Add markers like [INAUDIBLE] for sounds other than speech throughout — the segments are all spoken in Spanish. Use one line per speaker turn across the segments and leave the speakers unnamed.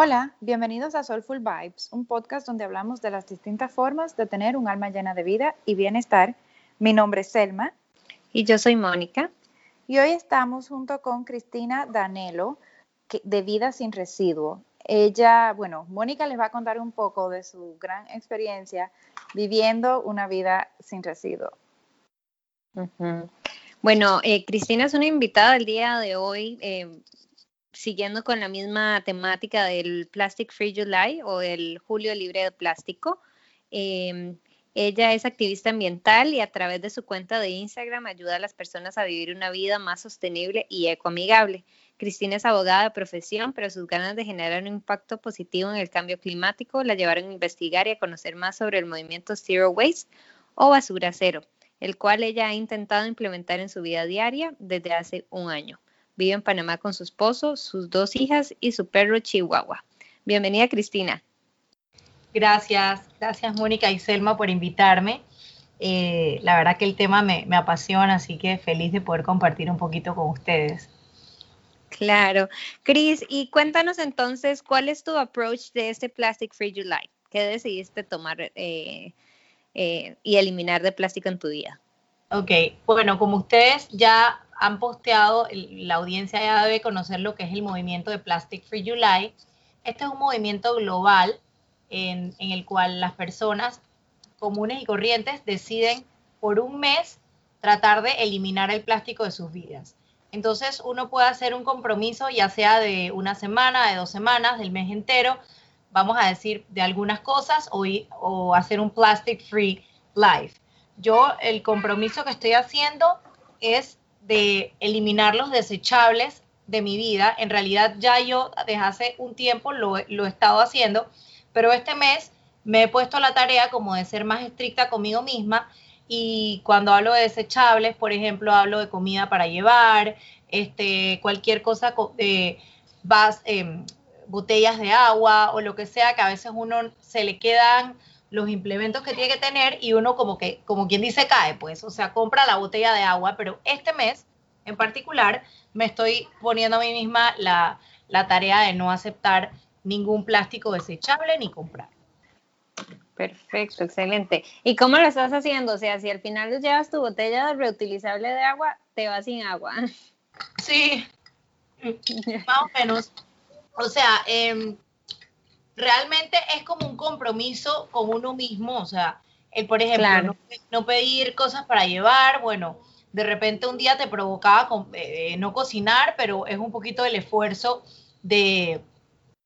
Hola, bienvenidos a Soulful Vibes, un podcast donde hablamos de las distintas formas de tener un alma llena de vida y bienestar. Mi nombre es Selma.
Y yo soy Mónica.
Y hoy estamos junto con Cristina Danelo, de Vida sin Residuo. Ella, bueno, Mónica les va a contar un poco de su gran experiencia viviendo una vida sin residuo.
Bueno, eh, Cristina es una invitada el día de hoy, eh, siguiendo con la misma temática del Plastic Free July o el Julio Libre de Plástico. Em, ella es activista ambiental y a través de su cuenta de Instagram ayuda a las personas a vivir una vida más sostenible y ecoamigable. Cristina es abogada de profesión, pero sus ganas de generar un impacto positivo en el cambio climático la llevaron a investigar y a conocer más sobre el movimiento Zero Waste o Basura Cero el cual ella ha intentado implementar en su vida diaria desde hace un año. Vive en Panamá con su esposo, sus dos hijas y su perro Chihuahua. Bienvenida, Cristina.
Gracias, gracias Mónica y Selma por invitarme. Eh, la verdad que el tema me, me apasiona, así que feliz de poder compartir un poquito con ustedes.
Claro. Cris, y cuéntanos entonces, ¿cuál es tu approach de este Plastic Free July? ¿Qué decidiste tomar eh, eh, y eliminar de plástico en tu vida.
Ok, bueno, como ustedes ya han posteado, la audiencia ya debe conocer lo que es el movimiento de Plastic Free July. Este es un movimiento global en, en el cual las personas comunes y corrientes deciden por un mes tratar de eliminar el plástico de sus vidas. Entonces uno puede hacer un compromiso ya sea de una semana, de dos semanas, del mes entero, vamos a decir, de algunas cosas o, o hacer un plastic free life. Yo el compromiso que estoy haciendo es de eliminar los desechables de mi vida. En realidad ya yo desde hace un tiempo lo, lo he estado haciendo, pero este mes me he puesto la tarea como de ser más estricta conmigo misma y cuando hablo de desechables, por ejemplo, hablo de comida para llevar, este, cualquier cosa de vas, eh, botellas de agua o lo que sea, que a veces uno se le quedan los implementos que tiene que tener y uno como que, como quien dice, cae, pues, o sea, compra la botella de agua, pero este mes en particular me estoy poniendo a mí misma la, la tarea de no aceptar ningún plástico desechable ni comprar.
Perfecto, excelente. ¿Y cómo lo estás haciendo? O sea, si al final llevas tu botella reutilizable de agua, te vas sin agua.
Sí, más o menos. O sea, em, realmente es como un compromiso con uno mismo, o sea, el, por ejemplo, no, pedir cosas para llevar, bueno, de repente un día te provocaba eh, no cocinar, pero es un poquito el esfuerzo de,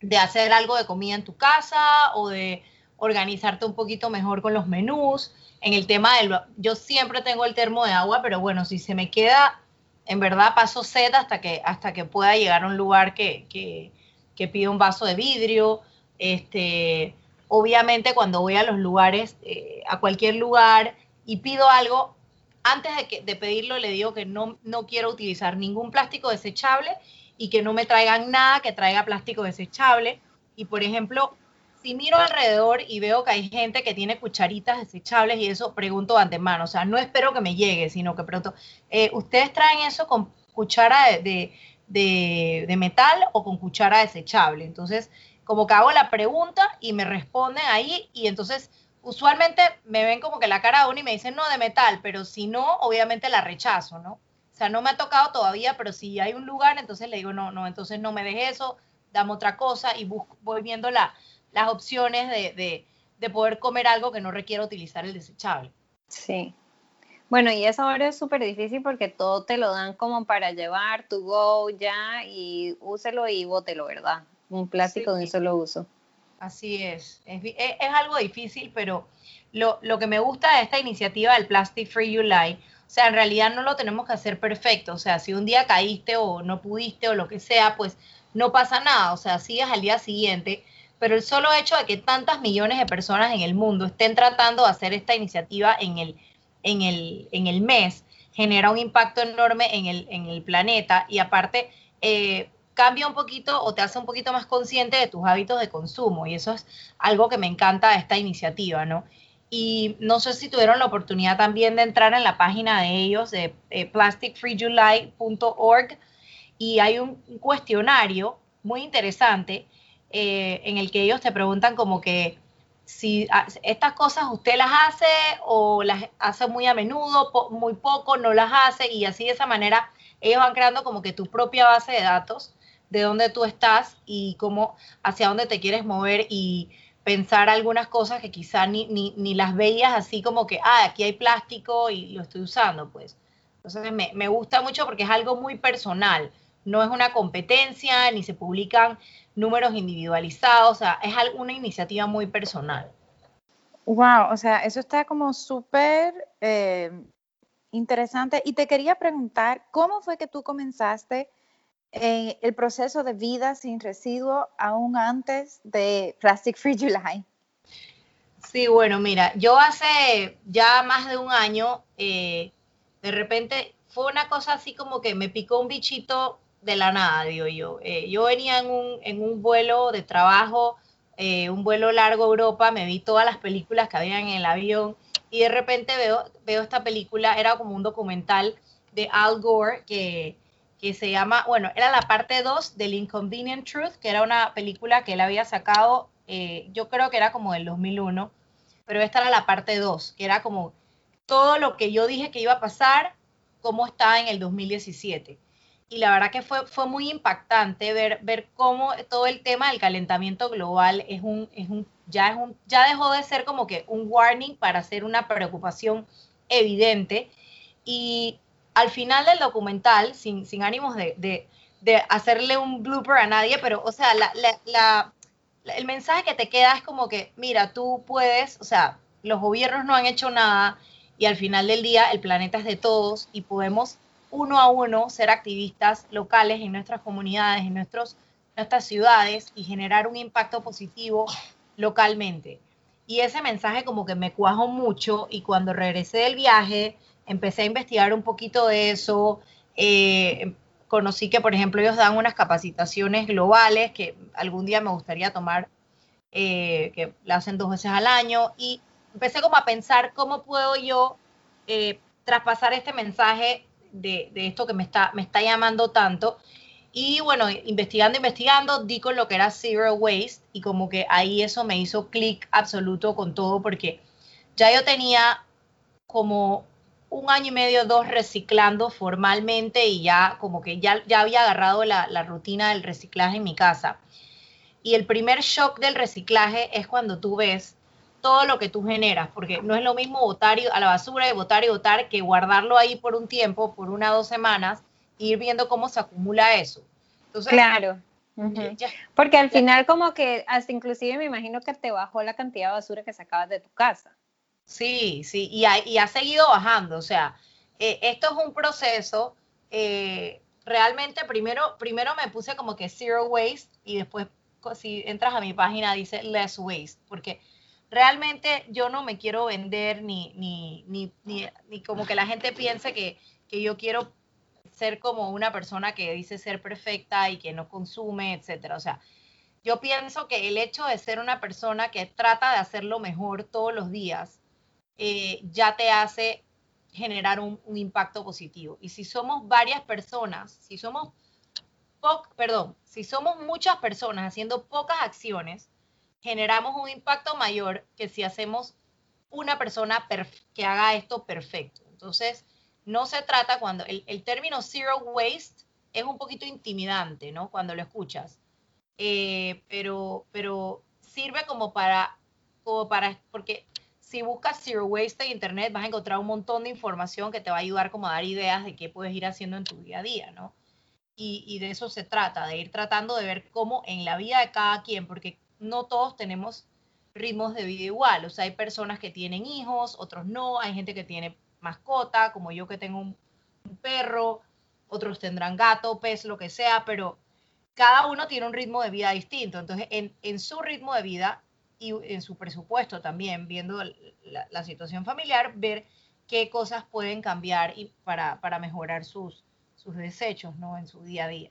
de hacer algo de comida en tu casa o de organizarte un poquito mejor con los menús. En el tema del, yo siempre tengo el termo de agua, pero bueno, si se me queda, en verdad paso sed hasta que, hasta que pueda llegar a un lugar que, que que pido un vaso de vidrio. Este, obviamente cuando voy a los lugares, eh, a cualquier lugar y pido algo, antes de, que, de pedirlo le digo que no, no quiero utilizar ningún plástico desechable y que no me traigan nada que traiga plástico desechable. Y por ejemplo, si miro alrededor y veo que hay gente que tiene cucharitas desechables y eso pregunto de antemano, o sea, no espero que me llegue, sino que pregunto, eh, ¿ustedes traen eso con cuchara de, de, metal o con cuchara desechable. Entonces, como que hago la pregunta y me responden ahí y entonces usualmente me ven como que la cara de uno y me dicen no de metal, pero si no, obviamente la rechazo, ¿no? O sea, no me ha tocado todavía, pero si hay un lugar, entonces le digo, no, no, entonces no me dejes eso, dame otra cosa y voy viendo la, las opciones de, de, de poder comer algo que no requiera utilizar el desechable.
Sí, bueno, y eso ahora es súper difícil porque todo te lo dan como para llevar, tu go ya, y úselo y bótelo, ¿verdad? Un plástico de un solo uso.
Así es. Es, algo difícil, pero lo, que me gusta de esta iniciativa del Plastic Free July, o sea, en realidad no lo tenemos que hacer perfecto. O sea, si un día caíste o no pudiste o lo que sea, pues no pasa nada. O sea, sigues al día siguiente. Pero el solo hecho de que tantas millones de personas en el mundo estén tratando de hacer esta iniciativa en el en el, en el mes genera un impacto enorme en el, en el planeta y aparte eh, cambia un poquito o te hace un poquito más consciente de tus hábitos de consumo y eso es algo que me encanta esta iniciativa, ¿no? Y no sé si tuvieron la oportunidad también de entrar en la página de ellos, de eh, plasticfreejuly.org, y hay un, cuestionario muy interesante eh, en el que ellos te preguntan como que si estas cosas usted las hace o las hace muy a menudo, muy poco, no las hace y así de esa manera ellos van creando como que tu propia base de datos de dónde tú estás y cómo, hacia dónde te quieres mover y pensar algunas cosas que quizá ni, ni, las veías así como que, ah, aquí hay plástico y lo estoy usando, pues. Entonces me, me gusta mucho porque es algo muy personal, no es una competencia, ni se publican números individualizados, o sea, es una iniciativa muy personal.
Wow, o sea, eso está como súper eh, interesante. Y te quería preguntar, ¿cómo fue que tú comenzaste eh, el proceso de vida sin residuo aún antes de Plastic Free July?
Sí, bueno, mira, yo hace ya más de un año, eh, de repente fue una cosa así como que me picó un bichito de la nada, digo yo. Eh, yo venía en un, en un, vuelo de trabajo, un vuelo largo a Europa, me vi todas las películas que había en el avión y de repente veo, veo esta película, era como un documental de Al Gore que que se llama, bueno, era la parte 2 del Inconvenient Truth, que era una película que él había sacado, eh, yo creo que era como del 2001, pero esta era la parte 2, que era como todo lo que yo dije que iba a pasar, cómo estaba en el 2017. Y la verdad que fue, fue muy impactante ver, ver cómo todo el tema del calentamiento global es un, es un, ya, es un, ya dejó de ser como que un warning para ser una preocupación evidente. Y al final del documental, sin, ánimos de, hacerle un blooper a nadie, pero, o sea, el mensaje que te queda es como que, mira, tú puedes, o sea, los gobiernos no han hecho nada y al final del día el planeta es de todos y podemos uno a uno ser activistas locales en nuestras comunidades, en nuestros, nuestras ciudades y generar un impacto positivo localmente. Y ese mensaje como que me cuajo mucho y cuando regresé del viaje, empecé a investigar un poquito de eso. Eh, conocí que, por ejemplo, ellos dan unas capacitaciones globales que algún día me gustaría tomar, eh, que la hacen dos veces al año. Y empecé como a pensar cómo puedo yo eh, traspasar este mensaje de, esto que me está, me está llamando tanto. Y bueno, investigando, investigando, di con lo que era Zero Waste y como que ahí eso me hizo clic absoluto con todo porque ya yo tenía como un año y medio, dos reciclando formalmente y ya como que ya, ya había agarrado la, rutina del reciclaje en mi casa. Y el primer shock del reciclaje es cuando tú ves todo lo que tú generas, porque no es lo mismo botar a la basura y botar y botar que guardarlo ahí por un tiempo, por una o dos semanas, e ir viendo cómo se acumula eso.
claro. porque al final como que hasta inclusive me imagino que te bajó la cantidad de basura que sacabas de tu casa.
Sí, sí, y ha, y ha seguido bajando. O sea, eh, esto es un proceso. Eh, realmente, primero, primero me puse como que zero waste y después, si entras a mi página, dice less waste, porque realmente yo no me quiero vender ni, ni, ni, ni, como que la gente piense que, que yo quiero ser como una persona que dice ser perfecta y que no consume, etcétera. O sea, yo pienso que el hecho de ser una persona que trata de hacerlo mejor todos los días eh, ya te hace generar un, impacto positivo. Y si somos varias personas, si somos, perdón, si somos muchas personas haciendo pocas acciones, generamos un impacto mayor que si hacemos una persona que haga esto perfecto. Entonces, no se trata cuando el, término zero waste es un poquito intimidante, ¿no? Cuando lo escuchas. Eh, pero, pero sirve como para, como para, porque si buscas Zero Waste en Internet vas a encontrar un montón de información que te va a ayudar como a dar ideas de qué puedes ir haciendo en tu día a día, ¿no? Y, de eso se trata, de ir tratando de ver cómo en la vida de cada quien, porque no todos tenemos ritmos de vida igual, o sea, hay personas que tienen hijos, otros no, hay gente que tiene mascota, como yo que tengo un, perro, otros tendrán gato, pez, lo que sea, pero cada uno tiene un ritmo de vida distinto. Entonces, en, en su ritmo de vida, y en su presupuesto también, viendo la, situación familiar, ver qué cosas pueden cambiar y para, para mejorar sus, sus desechos ¿no? en su día a día.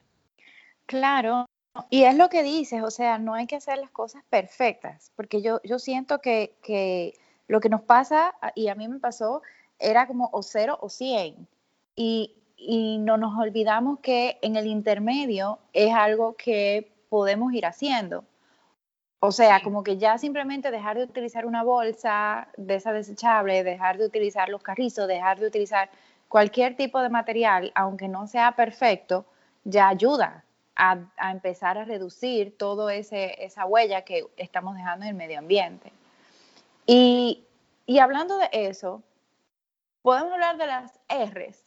Claro, y es lo que dices, o sea, no hay que hacer las cosas perfectas, porque yo, yo siento que, que lo que nos pasa, y a mí me pasó, era como o cero o cien. Y, y no nos olvidamos que en el intermedio es algo que podemos ir haciendo. O sea, como que ya simplemente dejar de utilizar una bolsa de esa desechable, dejar de utilizar los carrizos, dejar de utilizar cualquier tipo de material, aunque no sea perfecto, ya ayuda a, empezar a reducir toda esa huella que estamos dejando en el medio ambiente. Y, y hablando de eso, podemos hablar de las R's,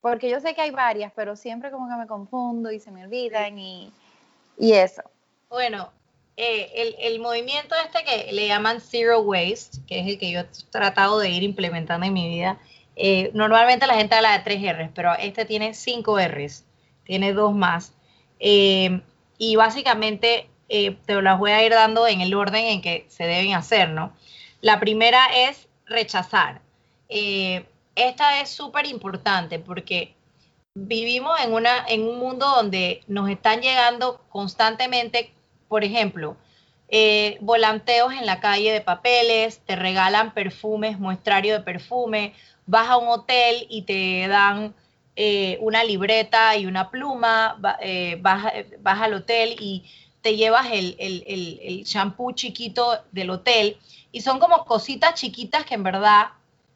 porque yo sé que hay varias, pero siempre como que me confundo y se me olvidan y, y eso.
Bueno, eh, el, movimiento este que le llaman Zero Waste, que es el que yo he tratado de ir implementando en mi vida, eh, normalmente la gente habla de tres R's, pero este tiene cinco R's, tiene dos más. Eh, y básicamente te las voy a ir dando en el orden en que se deben hacer, ¿no? La primera es rechazar. esta es súper importante porque vivimos en, una, en un mundo donde nos están llegando constantemente por ejemplo, eh, volanteos en la calle de papeles, te regalan perfumes, muestrario de perfume, vas a un hotel y te dan eh, una libreta y una pluma, eh, vas, al hotel y te llevas el, el, shampoo chiquito del hotel y son como cositas chiquitas que en verdad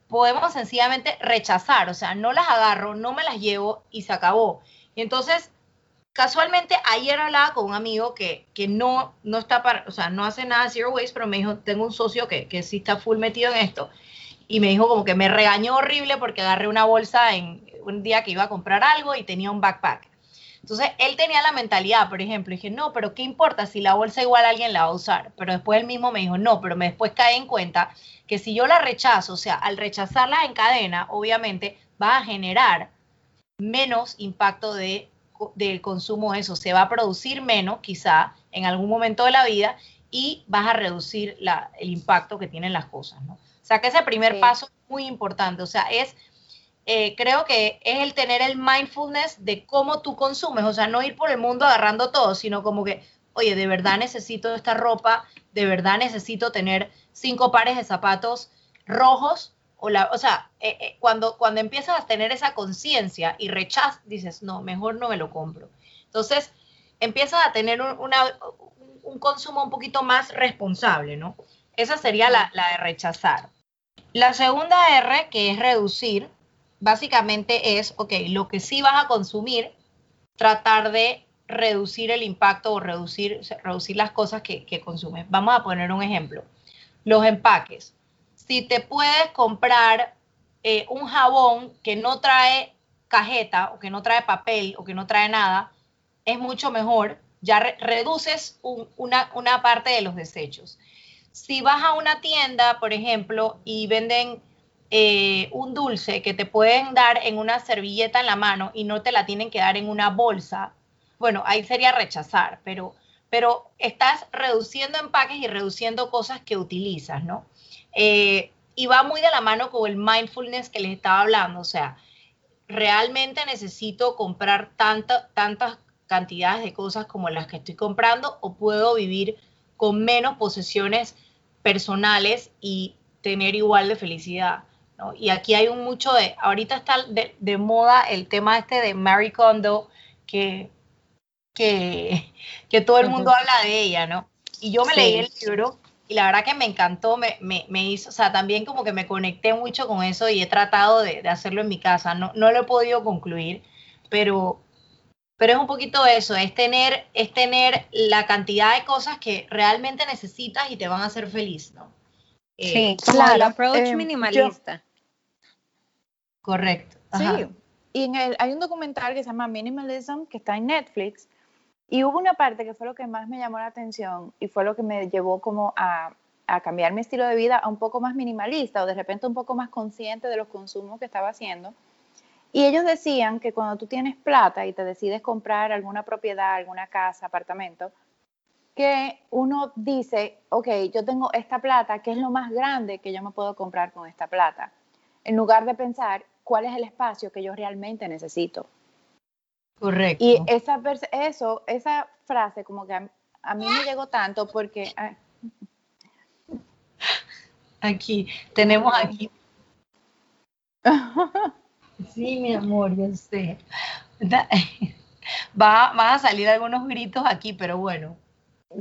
podemos sencillamente rechazar, o sea, no las agarro, no me las llevo y se acabó. Y entonces casualmente ayer hablaba con un amigo que, no, no está para, o sea, no hace nada zero waste, pero me dijo, tengo un socio que, que sí está full metido en esto. Y me dijo como que me regañó horrible porque agarré una bolsa en un día que iba a comprar algo y tenía un backpack. Entonces, él tenía la mentalidad, por ejemplo, dije, no, pero ¿qué importa si la bolsa igual alguien la va a usar? Pero después él mismo me dijo, no, pero me después cae en cuenta que si yo la rechazo, o sea, al rechazarla en cadena, obviamente va a generar menos impacto de del consumo eso, se va a producir menos quizá en algún momento de la vida y vas a reducir el impacto que tienen las cosas, ¿no? O sea que ese primer paso es muy importante, o sea, es, eh, creo que es el tener el mindfulness de cómo tú consumes, o sea, no ir por el mundo agarrando todo, sino como que, oye, de verdad necesito esta ropa, de verdad necesito tener cinco pares de zapatos rojos o, sea, eh, eh, cuando, cuando empiezas a tener esa conciencia y rechazas, dices, no, mejor no me lo compro. Entonces, empiezas a tener un, un consumo un poquito más responsable, ¿no? Esa sería la, la, de rechazar. La segunda R, que es reducir, básicamente es, ok, lo que sí vas a consumir, tratar de reducir el impacto o reducir, reducir las cosas que, que consumes. Vamos a poner un ejemplo. Los empaques si te puedes comprar eh, un jabón que no trae cajeta o que no trae papel o que no trae nada, es mucho mejor. Ya reduces una, parte de los desechos. Si vas a una tienda, por ejemplo, y venden eh, un dulce que te pueden dar en una servilleta en la mano y no te la tienen que dar en una bolsa, bueno, ahí sería rechazar, pero, pero estás reduciendo empaques y reduciendo cosas que utilizas, ¿no? Eh, y va muy de la mano con el mindfulness que les estaba hablando, o sea, realmente necesito comprar tanta, tantas cantidades de cosas como las que estoy comprando o puedo vivir con menos posesiones personales y tener igual de felicidad. ¿no? Y aquí hay un mucho de, ahorita está de, moda el tema este de Mary Kondo, que, que, que todo el mundo habla de ella, ¿no? Y yo me leí el libro y la verdad que me encantó, me, me, hizo, o sea, también como que me conecté mucho con eso y he tratado de, hacerlo en mi casa. No, no lo he podido concluir, pero, pero es un poquito eso, es tener, es tener la cantidad de cosas que realmente necesitas y te van a hacer feliz, ¿no?
Eh, sí, claro, el approach em, minimalista.
correcto.
Sí, y en el, hay un documental que se llama Minimalism, que está en Netflix, y hubo una parte que fue lo que más me llamó la atención y fue lo que me llevó como a, a cambiar mi estilo de vida a un poco más minimalista o de repente un poco más consciente de los consumos que estaba haciendo. Y ellos decían que cuando tú tienes plata y te decides comprar alguna propiedad, alguna casa, apartamento, que uno dice, ok, yo tengo esta plata, ¿qué es lo más grande que yo me puedo comprar con esta plata? En lugar de pensar cuál es el espacio que yo realmente necesito.
Correcto.
Y esa, eso, esa frase como que a, mí me llegó tanto porque... Ah,
aquí, tenemos aquí. Sí, mi amor, yo sé. [LAUGHS] Va, van a salir algunos gritos aquí, pero bueno.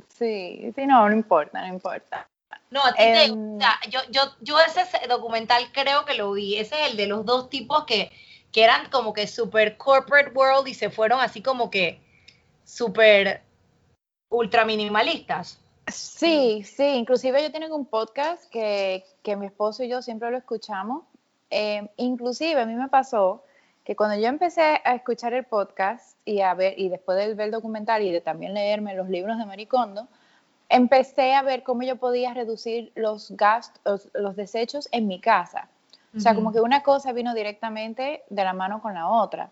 Sí, sí, no, no importa, no importa.
No, a ti te, em, yo, yo, yo ese documental creo que lo vi, ese es el de los dos tipos que, que eran como que super corporate world y se fueron así como que super ultra minimalistas.
Sí, sí, inclusive ellos tienen un podcast que, que mi esposo y yo siempre lo escuchamos. Em, inclusive a mí me pasó que cuando yo empecé a escuchar el podcast y a ver, y después de ver el documental y de también leerme los libros de Maricondo, empecé a ver cómo yo podía reducir los gastos, los, desechos en mi casa. O sea, como que una cosa vino directamente de la mano con la otra.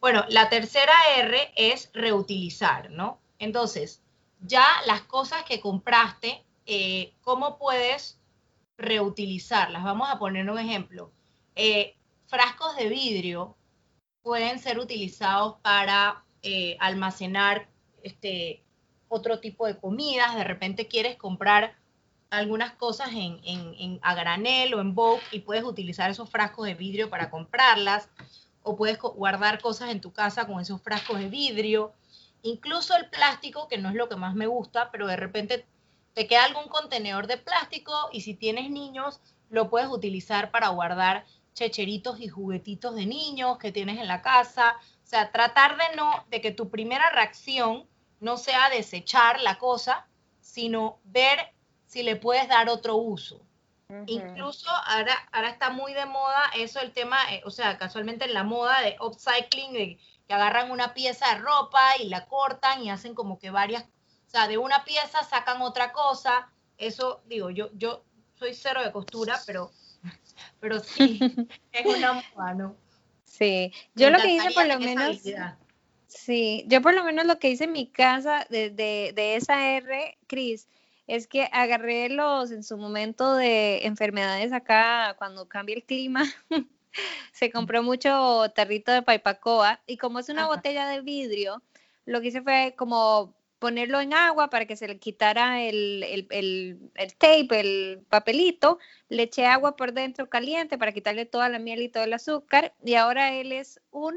Bueno, la tercera R es reutilizar, ¿no? Entonces, ya las cosas que compraste, eh, ¿cómo puedes reutilizarlas? Vamos a poner un ejemplo. Eh, frascos de vidrio pueden ser utilizados para eh, almacenar este, otro tipo de comidas. De repente quieres comprar algunas cosas en, a granel o en bulk y puedes utilizar esos frascos de vidrio para comprarlas. O puedes guardar cosas en tu casa con esos frascos de vidrio. Incluso el plástico, que no es lo que más me gusta, pero de repente te queda algún contenedor de plástico y si tienes niños, lo puedes utilizar para guardar checheritos y juguetitos de niños que tienes en la casa. O sea, tratar de no, de que tu primera reacción no sea desechar la cosa, sino ver si le puedes dar otro uso. Incluso ahora, ahora está muy de moda eso, el tema, eh, o sea, casualmente en la moda de upcycling, de que agarran una pieza de ropa y la cortan y hacen como que varias, o sea, de una pieza sacan otra cosa. Eso, digo, yo, yo soy cero de costura, pero pero sí, [LAUGHS] es una moda,
Sí, yo lo que hice por lo menos... Sí, yo por lo menos lo que hice en mi casa de, de, esa R, Cris, es que agarré los en su momento de enfermedades acá cuando cambia el clima. [LAUGHS] se compró mucho tarrito de paipacoa y como es una botella de vidrio, lo que hice fue como ponerlo en agua para que se le quitara el, tape, el papelito, le eché agua por dentro caliente para quitarle toda la miel y todo el azúcar y ahora él es un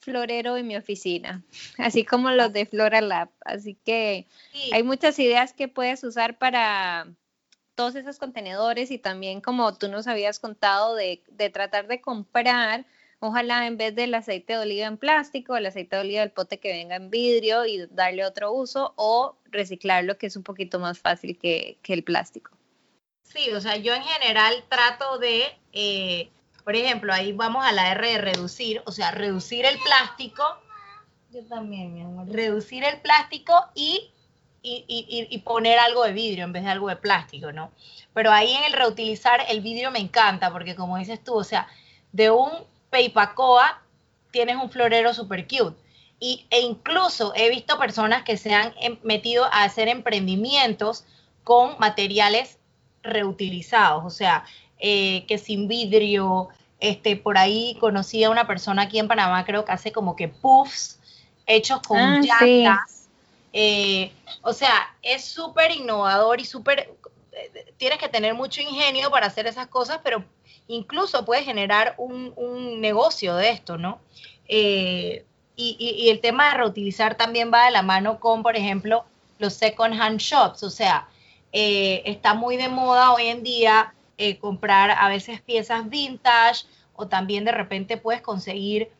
florero en mi oficina, [LAUGHS] así como los de Flora Lab. Así que hay muchas ideas que puedes usar para todos esos contenedores y también como tú nos habías contado de, de tratar de comprar Ojalá en vez del aceite de oliva en plástico, el aceite de oliva del pote que venga en vidrio y darle otro uso o reciclarlo, que es un poquito más fácil que, el plástico.
Sí, o sea, yo en general trato de, eh, por ejemplo, ahí vamos a la R de reducir, o sea, reducir el plástico. Yo también, mi amor. Reducir el plástico y, y poner algo de vidrio en vez de algo de plástico, ¿no? Pero ahí en el reutilizar el vidrio me encanta, porque como dices tú, o sea, de un Peipacoa tienes un florero super cute. Y, e incluso he visto personas que se han em, metido a hacer emprendimientos con materiales reutilizados, o sea, eh, que sin vidrio, este, por ahí conocí a una persona aquí en Panamá, creo que hace como que puffs hechos con ah, llantas. Eh, o sea, es súper innovador y súper, eh, tienes que tener mucho ingenio para hacer esas cosas, pero incluso puede generar un, negocio de esto, ¿no? Eh, y, el tema de reutilizar también va de la mano con, por ejemplo, los second hand shops, o sea, eh, está muy de moda hoy en día eh, comprar a veces piezas vintage o también de repente puedes conseguir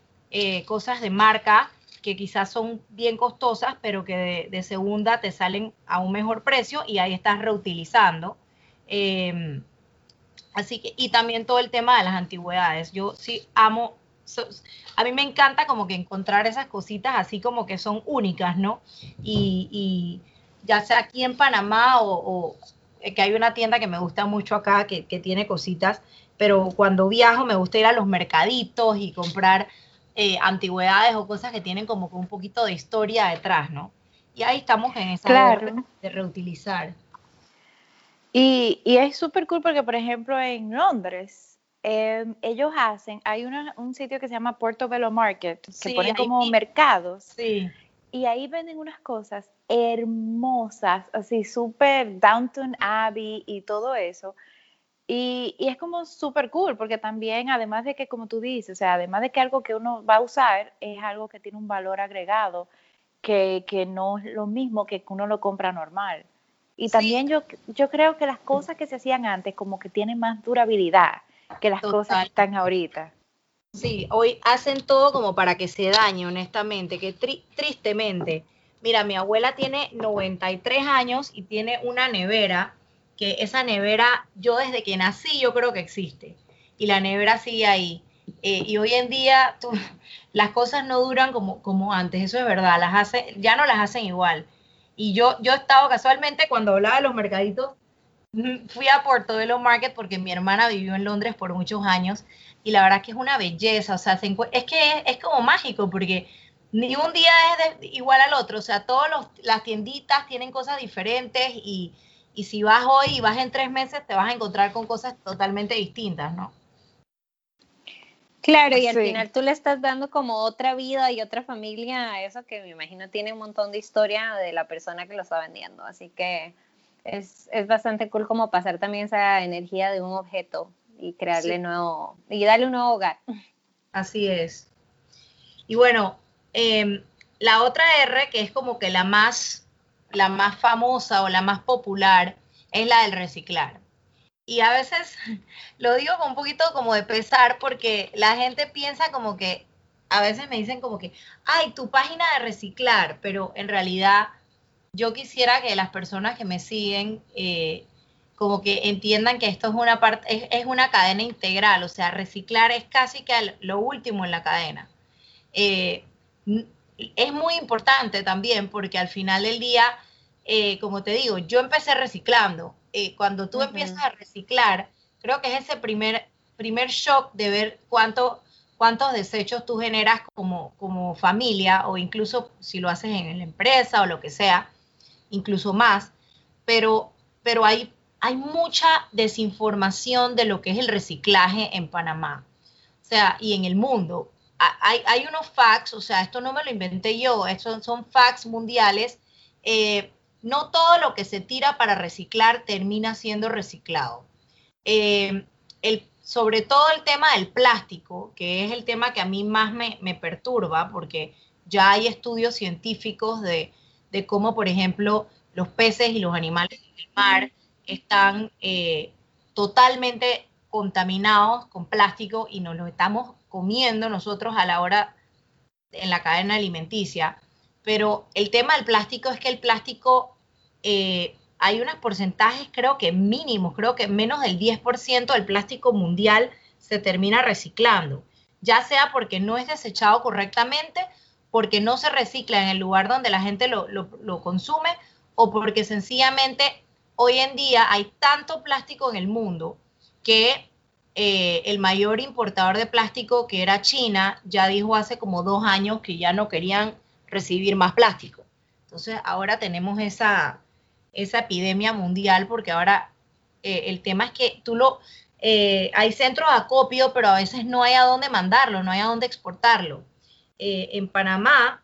cosas de marca que quizás son bien costosas, pero que de, segunda te salen a un mejor precio y ahí estás reutilizando. Así que, y también todo el tema de las antigüedades. Yo sí amo, a mí me encanta como que encontrar esas cositas así como que son únicas, ¿no? Y, ya sea aquí en Panamá o, eh, que hay una tienda que me gusta mucho acá que, tiene cositas, pero cuando viajo me gusta ir a los mercaditos y comprar eh, antigüedades o cosas que tienen como un poquito de historia detrás, ¿no? Y ahí estamos en esa de reutilizar.
Y, es súper cool porque, por ejemplo, en Londres, em, ellos hacen, hay un sitio que se llama Portobello Market, que ponen como mercados.
Sí.
Y ahí venden unas cosas hermosas, así súper Downton Abbey y todo eso. Y, y, es como súper cool, porque también, además de que, como tú dices, o sea, además de que algo que uno va a usar, es algo que tiene un valor agregado que, no es lo mismo que uno lo compra normal. Y también yo, yo creo que las cosas que se hacían antes como que tienen más durabilidad que las cosas que están ahorita.
Sí, hoy hacen todo como para que se dañe, honestamente, que tristemente. Mira, mi abuela tiene 93 años y tiene una nevera, que esa nevera, yo desde que nací, yo creo que existe. Y la nevera sigue ahí. Eh, y hoy en día [LAUGHS] las cosas no duran como, como antes, eso es verdad, las hace, ya no las hacen igual. Y yo, yo he casualmente cuando hablaba de los mercaditos, fui a Portobello Market porque mi hermana vivió en Londres por muchos años y la verdad que es una belleza, o sea, es que es, como mágico porque ni un día es igual al otro, o sea, todas las tienditas tienen cosas diferentes y, y si vas hoy y vas en tres meses te vas a encontrar con cosas totalmente distintas, ¿no?
Claro, y al final tú le estás dando como otra vida y otra familia a eso que me imagino tiene un montón de historia de la persona que lo está vendiendo. Así que es, es bastante cool como pasar también esa energía de un objeto y crearle nuevo, y darle un nuevo hogar.
Así es. Y bueno, em, la otra R, que es como que la más, la más famosa o la más popular, es la del reciclar. Y a veces [LAUGHS] lo digo con un poquito como de pesar porque la gente piensa como que, a veces me dicen como que, ay, tu página de reciclar, pero en realidad yo quisiera que las personas que me siguen eh, como que entiendan que esto es una parte, es, una cadena integral, o sea, reciclar es casi que lo último en la cadena. Eh, es muy importante también porque al final del día, eh, como te digo, yo empecé reciclando. cuando tú empiezas a reciclar, creo que es ese primer, primer shock de ver cuánto, cuántos desechos tú generas como, como familia o incluso si lo haces en la empresa o lo que sea incluso más, pero, pero hay, hay mucha desinformación de lo que es el reciclaje en Panamá, o sea, y en el mundo. Hay, unos facts, o sea, esto no me lo inventé yo, estos son facts mundiales. Eh, no todo lo que se tira para reciclar termina siendo reciclado. Eh, sobre todo el tema del plástico, que es el tema que a mí más me, me perturba, porque ya hay estudios científicos de, de cómo, por ejemplo, los peces y los animales del mar están eh, totalmente contaminados con plástico y nos lo estamos comiendo nosotros a la hora en la cadena alimenticia. Pero el tema del plástico es que el plástico, eh, hay unos porcentajes creo que mínimos, creo que menos del 10% del plástico mundial se termina reciclando, ya sea porque no es desechado correctamente porque no se recicla en el lugar donde la gente lo, consume o porque sencillamente hoy en día hay tanto plástico en el mundo que eh, el mayor importador de plástico, que era China, ya dijo hace como dos años que ya no querían recibir más plástico. Entonces ahora tenemos esa, esa epidemia mundial porque ahora eh, el tema es que tú lo... Eh, hay centros de acopio, pero a veces no hay a dónde mandarlo, no hay a dónde exportarlo. En Panamá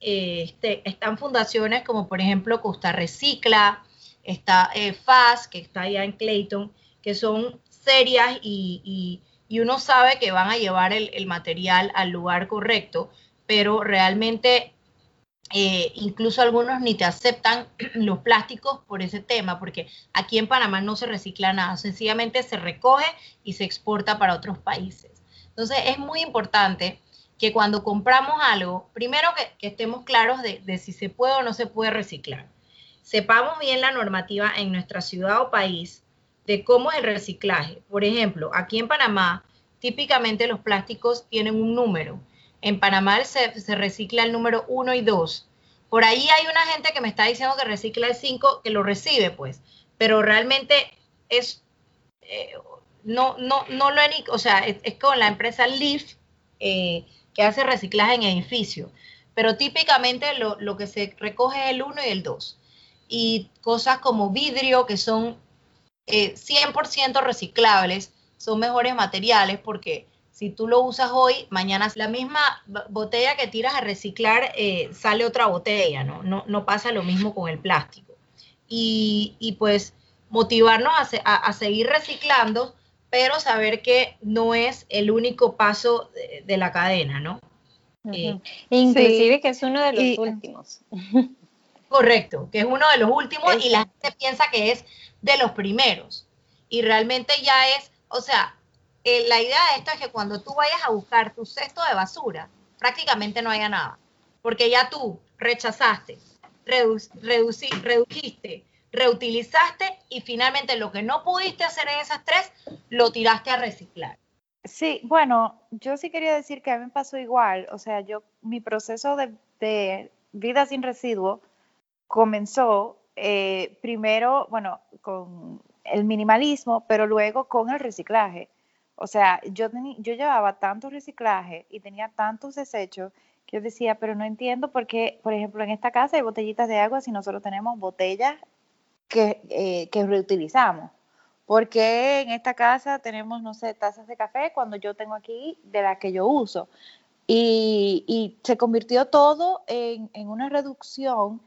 este, están fundaciones como por ejemplo Costa Recicla, está eh, FAS, que está allá en Clayton, que son serias y, uno sabe que van a llevar el, material al lugar correcto, pero realmente incluso algunos ni te aceptan [CLEARS THROAT] los plásticos por ese tema, porque aquí en Panamá no se recicla nada, sencillamente se recoge y se exporta para otros países. Entonces es muy importante que cuando compramos algo, primero que, estemos claros de, si se puede o no se puede reciclar. Sepamos bien la normativa en nuestra ciudad o país de cómo es el reciclaje. Por ejemplo, aquí en Panamá, típicamente los plásticos tienen un número. En Panamá se, recicla el número 1 y 2. Por ahí hay una gente que me está diciendo que recicla el 5, que lo recibe, pues. Pero realmente es, eh, no, no, no lo o sea, es, con la empresa Leaf, eh, que hace reciclaje en edificio, pero típicamente lo, que se recoge es el 1 y el 2. Y cosas como vidrio, que son 100% eh, reciclables, son mejores materiales porque si tú lo usas hoy, mañana la misma botella que tiras a reciclar eh, sale otra botella, ¿no? ¿no? pasa lo mismo con el plástico. Y, pues motivarnos a seguir reciclando pero saber que no es el único paso de, la cadena, ¿no?
Eh, Inclusive que es uno de los últimos. [LAUGHS]
Correcto, que es uno de los últimos y la gente piensa que es de los primeros. Y realmente ya es, o sea, eh, la idea de esto es que cuando tú vayas a buscar tu cesto de basura, prácticamente no haya nada. Porque ya tú rechazaste, redujiste, reutilizaste y finalmente lo que no pudiste hacer en esas tres, lo tiraste a reciclar.
Sí, bueno, yo sí quería decir que a mí me pasó igual. O sea, yo, mi proceso de, de vida sin residuo comenzó eh, primero, bueno, con el minimalismo, pero luego con el reciclaje. O sea, yo, yo llevaba tanto reciclaje y tenía tantos desechos que yo decía, pero no entiendo por qué, por ejemplo, en esta casa hay botellitas de agua si nosotros tenemos botellas que, eh, que reutilizamos. ¿Por qué en esta casa tenemos, no sé, tazas de café cuando yo tengo aquí de las que yo uso? Y, y se convirtió todo en, en una reducción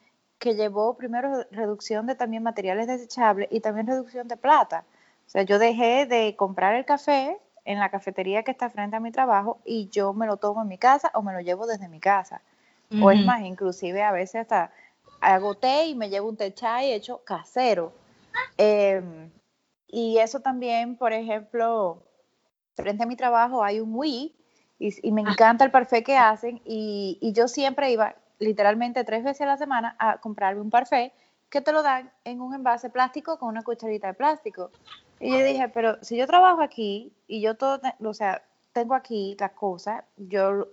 que llevó primero reducción de también materiales desechables y también reducción de plata. O sea, yo dejé de comprar el café en la cafetería que está frente a mi trabajo y yo me lo tomo en mi casa o me lo llevo desde mi casa. O es más, inclusive a veces hasta hago té y me llevo un té chai hecho casero. Em, y eso también, por ejemplo, frente a mi trabajo hay un Wii y, me ah. encanta el parfait que hacen y, y yo siempre iba, literalmente tres veces a la semana a comprarme un parfait que te lo dan en un envase plástico con una cucharita de plástico. Y yo dije, pero si yo trabajo aquí y yo todo, o sea, tengo aquí las cosas, yo,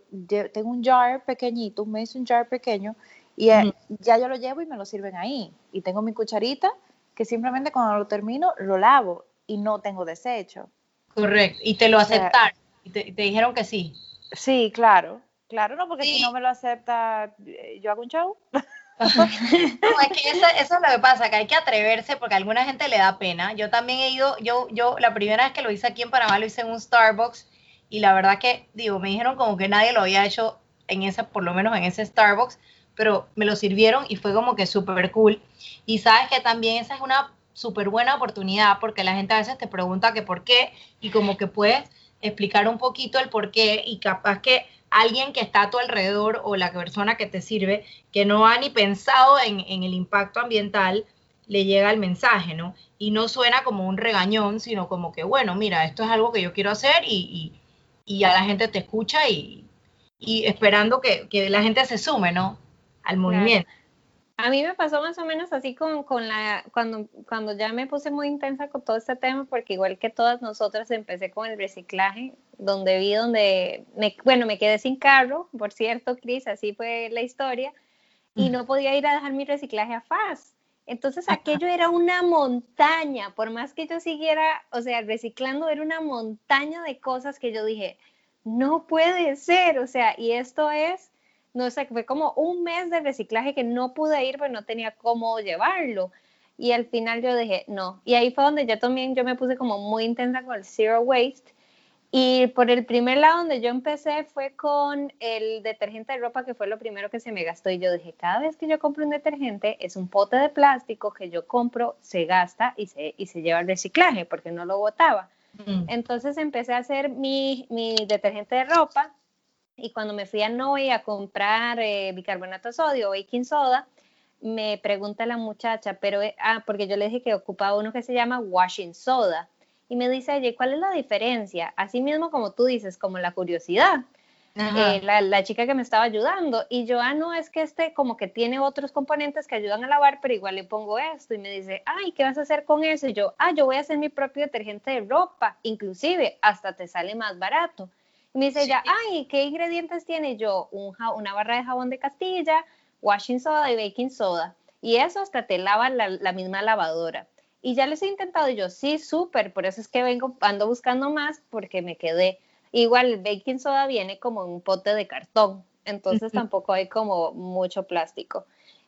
tengo un jar pequeñito, un mason jar pequeño, y eh, ya yo lo llevo y me lo sirven ahí. Y tengo mi cucharita que simplemente cuando lo termino lo lavo y no tengo desecho.
Correcto, y te lo aceptaron, y te, te dijeron que sí.
Sí, claro. Claro, no, porque si no me lo acepta, eh, yo hago un show. [LAUGHS]
no, es que eso, es lo que pasa, que hay que atreverse porque a alguna gente le da pena. Yo también he ido, yo, yo la primera vez que lo hice aquí en Panamá lo hice en un Starbucks y la verdad que, digo, me dijeron como que nadie lo había hecho en ese, por lo menos en ese Starbucks, pero me lo sirvieron y fue como que súper cool. Y sabes que también esa es una súper buena oportunidad porque la gente a veces te pregunta que por qué y como que puedes explicar un poquito el por qué y capaz que alguien que está a tu alrededor o la persona que te sirve, que no ha ni pensado en, el impacto ambiental, le llega el mensaje, ¿no? Y no suena como un regañón, sino como que, bueno, mira, esto es algo que yo quiero hacer y, y, a la gente te escucha y, y esperando que, que, la gente se sume, ¿no? Al movimiento.
A mí me pasó más o menos así con, con, la, cuando, cuando ya me puse muy intensa con todo este tema, porque igual que todas nosotras empecé con el reciclaje, donde vi donde, me, bueno, me quedé sin carro, por cierto, Cris, así fue la historia, y no podía ir a dejar mi reciclaje a FAS. Entonces aquello era una montaña, por más que yo siguiera, o sea, reciclando era una montaña de cosas que yo dije, no puede ser, o sea, y esto es no sé, fue como un mes de reciclaje que no pude ir, pero no tenía cómo llevarlo. Y al final yo dije, no. Y ahí fue donde ya también yo me puse como muy intensa con el zero waste. Y por el primer lado donde yo empecé fue con el detergente de ropa, que fue lo primero que se me gastó. Y yo dije, cada vez que yo compro un detergente, es un pote de plástico que yo compro, se gasta y se, y se lleva al reciclaje, porque no lo botaba. Mm. Entonces empecé a hacer mi, mi detergente de ropa y cuando me fui a Noy a comprar eh, bicarbonato de sodio o baking soda, me pregunta la muchacha, pero, eh, ah, porque yo le dije que ocupaba uno que se llama washing soda. Y me dice, oye, ¿cuál es la diferencia? Así mismo como tú dices, como la curiosidad. Eh, la, la, chica que me estaba ayudando. Y yo, ah, no, es que este como que tiene otros componentes que ayudan a lavar, pero igual le pongo esto. Y me dice, ay, ¿qué vas a hacer con eso? Y yo, ah, yo voy a hacer mi propio detergente de ropa. Inclusive, hasta te sale más barato. Y me dice ella, ay, ¿qué ingredientes tiene yo? Un, una barra de jabón de Castilla, washing soda y baking soda. Y eso hasta te lava la, misma lavadora. Y ya les he intentado y yo, sí, súper, por eso es que vengo, ando buscando más porque me quedé. Igual el baking soda viene como en un pote de cartón, entonces tampoco hay como mucho plástico.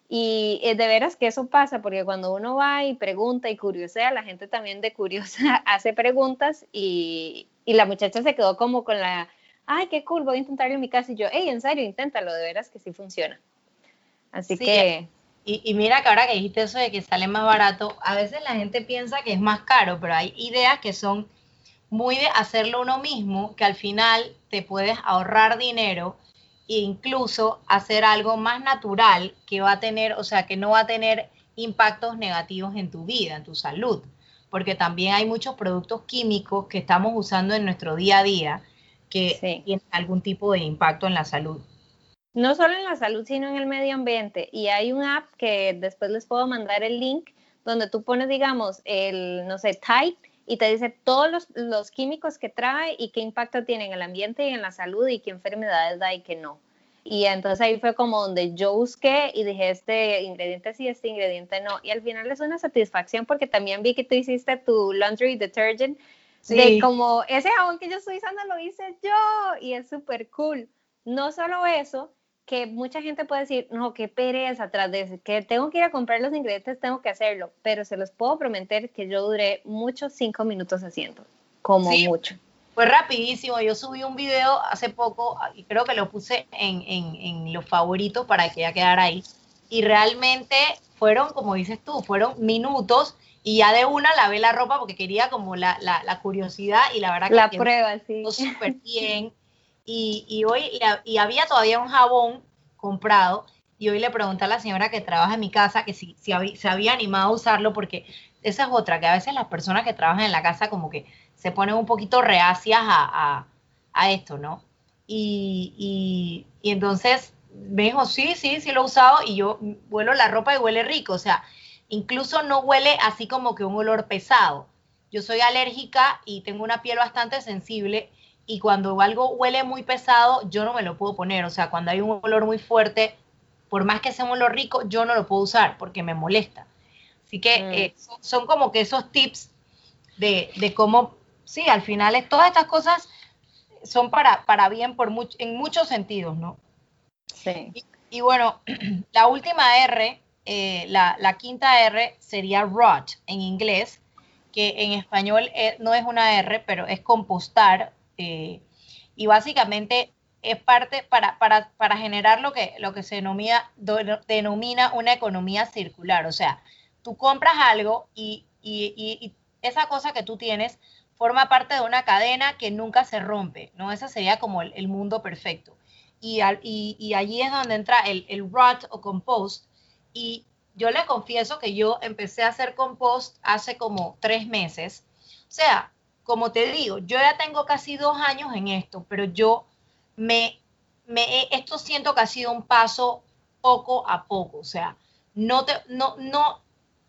Y eh, de veras que eso pasa, porque cuando uno va y pregunta y curiosea, la gente también de curiosa [LAUGHS] hace preguntas y, y la muchacha se quedó como con la, ay, qué cool, voy a intentarlo en mi casa. Y yo, hey, en serio, inténtalo, de veras que sí funciona. Así que...
Y, mira que ahora que dijiste eso de que sale más barato, a veces la gente piensa que es más caro, pero hay ideas que son muy de hacerlo uno mismo, que al final te puedes ahorrar dinero e incluso hacer algo más natural que va a tener, o sea, que no va a tener impactos negativos en tu vida, en tu salud, porque también hay muchos productos químicos que estamos usando en nuestro día a día que tienen algún tipo de impacto en la salud.
No solo en la salud, sino en el medio ambiente. Y hay una app que después les puedo mandar el link, donde tú pones, digamos, el, no sé, Tide, y te dice todos los, los, químicos que trae y qué impacto tiene en el ambiente y en la salud y qué enfermedades da y qué no. Y entonces ahí fue como donde yo busqué y dije, este ingrediente sí, este ingrediente no. Y al final es una satisfacción porque también vi que tú hiciste tu laundry detergent. De como ese jabón que yo estoy usando lo hice yo y es súper cool. No solo eso, que mucha gente puede decir, no, qué pereza atrás de eso, que tengo que ir a comprar los ingredientes, tengo que hacerlo, pero se los puedo prometer que yo duré muchos cinco minutos haciendo, como mucho.
Fue rapidísimo, yo subí un video hace poco y creo que lo puse en, en, en los favoritos para que ya quedara ahí. Y realmente fueron, como dices tú, fueron minutos y ya de una lavé la ropa porque quería como la, la, la curiosidad y la verdad que
la prueba, sí.
súper bien y, hoy y había todavía un jabón comprado y hoy le pregunté a la señora que trabaja en mi casa que si, se había animado a usarlo porque esa es otra, que a veces las personas que trabajan en la casa como que se ponen un poquito reacias a, esto, ¿no? Y, y, entonces me dijo, sí, sí, sí lo he usado y yo huelo la ropa y huele rico, o sea, incluso no huele así como que un olor pesado. Yo soy alérgica y tengo una piel bastante sensible y cuando algo huele muy pesado, yo no me lo puedo poner. O sea, cuando hay un olor muy fuerte, por más que sea un olor rico, yo no lo puedo usar porque me molesta. Así que mm. eh, son, como que esos tips de, de, cómo, sí, al final es, todas estas cosas son para, para bien por en muchos sentidos, ¿no?
Sí.
Y, bueno, [CLEARS THROAT] la última R, eh, la, la, quinta R sería rot en inglés, que en español eh, no es una R, pero es compostar eh, y básicamente es parte para, para, para, generar lo que, lo que se denomina, denomina una economía circular. O sea, tú compras algo y, y, esa cosa que tú tienes forma parte de una cadena que nunca se rompe, ¿no? Ese sería como el, mundo perfecto. Y, y, allí es donde entra el, el rot o compost. Y yo le confieso que yo empecé a hacer compost hace como tres meses. O sea, como te digo, yo ya tengo casi dos años en esto, pero yo me, me esto siento que ha sido un paso poco a poco, o sea, no te, no,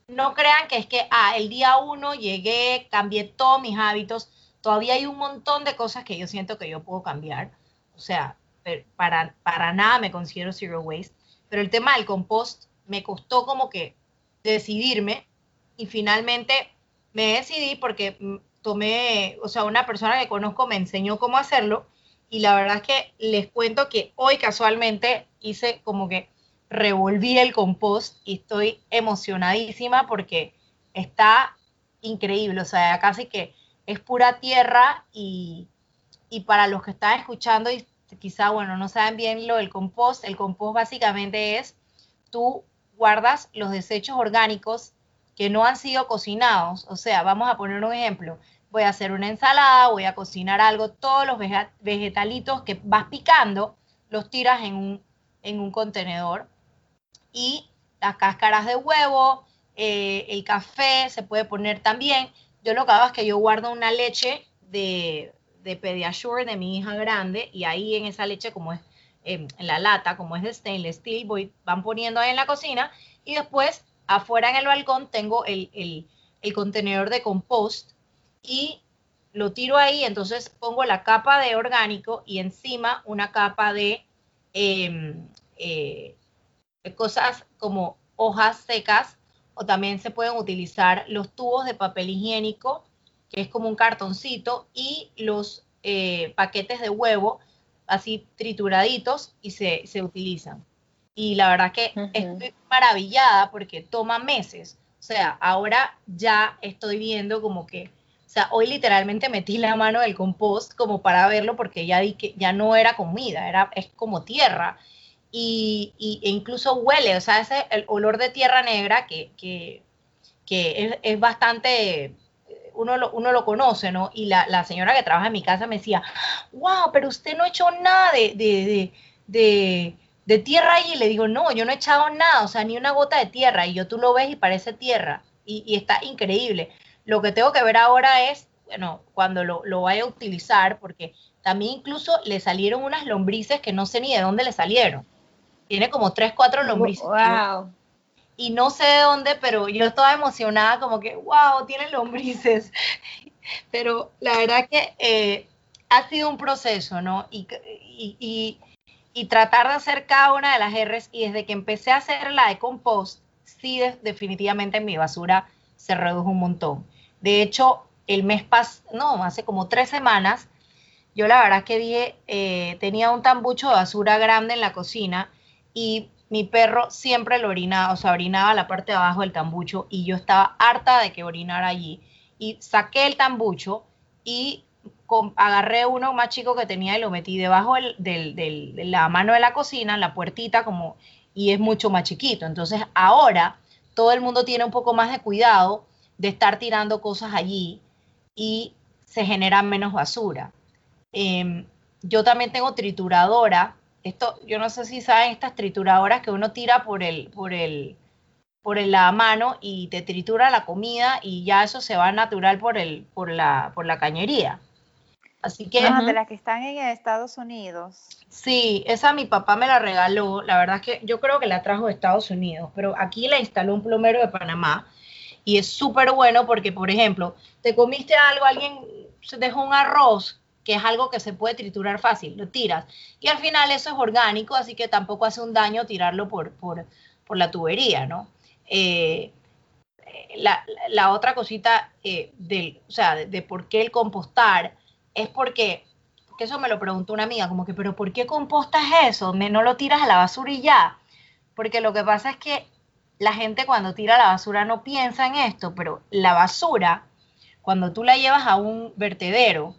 no crean que es que, ah, el día uno llegué, cambié todos mis hábitos, todavía hay un montón de cosas que yo siento que yo puedo cambiar, o sea, para, para nada me considero zero waste, pero el tema del compost me costó como que decidirme y finalmente me decidí porque mm, tomé, o sea, una persona que conozco me enseñó cómo hacerlo y la verdad es que les cuento que hoy casualmente hice como que revolví el compost y estoy emocionadísima porque está increíble, o sea, casi que es pura tierra y, y para los que están escuchando y quizá, bueno, no saben bien lo del compost, el compost básicamente es tú guardas los desechos orgánicos que no han sido cocinados, o sea, vamos a poner un ejemplo, voy a hacer una ensalada, voy a cocinar algo, todos los vegetalitos que vas picando, los tiras en un, en un contenedor. Y las cáscaras de huevo, eh, el café se puede poner también. Yo lo que hago es que yo guardo una leche de, de Pediasure de mi hija grande y ahí en esa leche, como es em, en la lata, como es de stainless steel, voy, van poniendo ahí en la cocina y después afuera en el balcón tengo el, el, contenedor de compost y lo tiro ahí, entonces pongo la capa de orgánico y encima una capa de em, eh, cosas como hojas secas o también se pueden utilizar los tubos de papel higiénico, que es como un cartoncito, y los eh, paquetes de huevo así trituraditos y se, utilizan. Y la verdad que estoy maravillada porque toma meses. O sea, ahora ya estoy viendo como que o sea, hoy literalmente metí la mano del compost como para verlo porque ya di que ya no era comida, era, es como tierra. Y, e incluso huele, o sea, ese el olor de tierra negra que, es, bastante, uno lo, uno lo conoce, ¿no? Y la, la, señora que trabaja en mi casa me decía, wow, pero usted no ha hecho nada de, de, de, tierra y le digo, no, yo no he echado nada, o sea, ni una gota de tierra. Y yo tú lo ves y parece tierra. Y, está increíble. Lo que tengo que ver ahora es, bueno, cuando lo, lo vaya a utilizar, porque también incluso le salieron unas lombrices que no sé ni de dónde le salieron. Tiene como tres, cuatro lombrices.
Wow.
Y no sé de dónde, pero yo estaba emocionada como que, wow, tiene lombrices. [LAUGHS] pero la verdad que eh, ha sido un proceso, ¿no? Y, y, y, tratar de hacer cada una de las R's. Y desde que empecé a hacer la de compost, sí, definitivamente mi basura se redujo un montón. De hecho, el mes pasado, no, hace como tres semanas, yo la verdad que dije, eh, tenía un tambucho de basura grande en la cocina y mi perro siempre lo orinaba, o sea, orinaba la parte de abajo del tambucho y yo estaba harta de que orinara allí. Y saqué el tambucho y agarré uno más chico que tenía y lo metí debajo de la mano de la cocina, la puertita, como, y es mucho más chiquito. Entonces ahora todo el mundo tiene un poco más de cuidado de estar tirando cosas allí y se genera menos basura. Em, yo también tengo trituradora. Esto, yo no sé si saben estas trituradoras que uno tira por el, por el, por la mano y te tritura la comida y ya eso se va natural por el, por la, por la cañería. Así que.
Ah, de las que están en Estados Unidos.
Sí, esa mi papá me la regaló. La verdad es que yo creo que la trajo de Estados Unidos, pero aquí la instaló un plomero de Panamá y es súper bueno porque, por ejemplo, te comiste algo, alguien se dejó un arroz que es algo que se puede triturar fácil, lo tiras. Y al final eso es orgánico, así que tampoco hace un daño tirarlo por, por, la tubería, ¿no? Eh, la, otra cosita eh, del, o sea, de, por qué el compostar es porque, que eso me lo preguntó una amiga, como que, pero ¿por qué compostas eso? Me, no lo tiras a la basura y ya. Porque lo que pasa es que la gente cuando tira la basura no piensa en esto, pero la basura, cuando tú la llevas a un vertedero,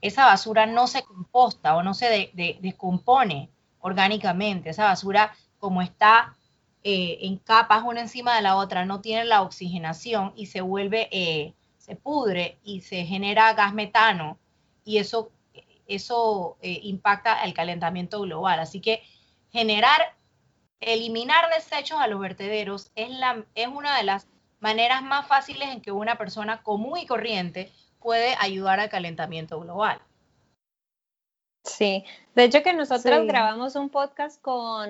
esa basura no se composta o no se descompone orgánicamente. Esa basura, como está eh, en capas una encima de la otra, no tiene la oxigenación y se vuelve, eh, se pudre y se genera gas metano y eso, eso eh, impacta el calentamiento global. Así que generar, eliminar desechos a los vertederos es, la, es una de las maneras más fáciles en que una persona común y corriente puede ayudar al calentamiento global.
Sí, de hecho que nosotros grabamos un podcast con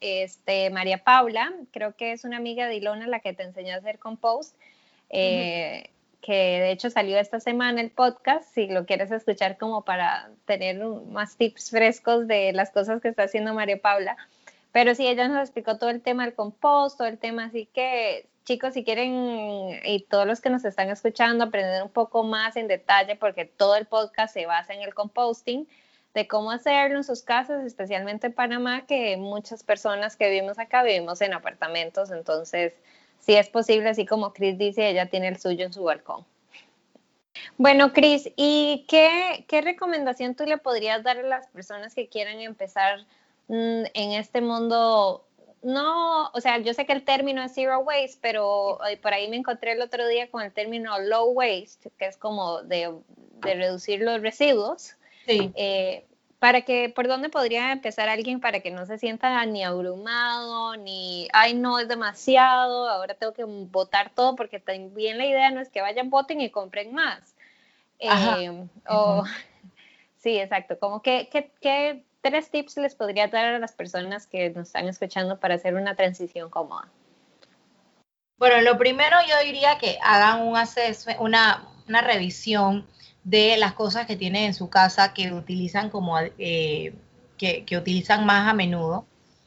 este, María Paula, creo que es una amiga de Ilona la que te enseñó a hacer compost, eh, que de hecho salió esta semana el podcast, si lo quieres escuchar como para tener más tips frescos de las cosas que está haciendo María Paula. Pero sí, ella nos explicó todo el tema del compost, todo el tema, así que chicos, si quieren, y todos los que nos están escuchando, aprender un poco más en detalle, porque todo el podcast se basa en el composting, de cómo hacerlo en sus casas, especialmente en Panamá, que muchas personas que vivimos acá vivimos en apartamentos, entonces si es posible, así como Chris dice, ella tiene el suyo en su balcón. Bueno, Chris, ¿y qué, qué recomendación tú le podrías dar a las personas que quieran empezar mm, en este mundo no, o sea, yo sé que el término es zero waste, pero por ahí me encontré el otro día con el término low waste, que es como de, reducir los residuos. Sí. Eh, para que, ¿por dónde podría empezar alguien para que no se sienta ni abrumado, ni, ay, no, es demasiado, ahora tengo que votar todo, porque también la idea no es que vayan, voten y compren más. Eh, [LAUGHS] sí, exacto, como que, que tres tips les podría dar a las personas que nos están escuchando para hacer una transición cómoda?
Bueno, lo primero yo diría que hagan un una, una revisión de las cosas que tienen en su casa que utilizan como eh, que, utilizan más a menudo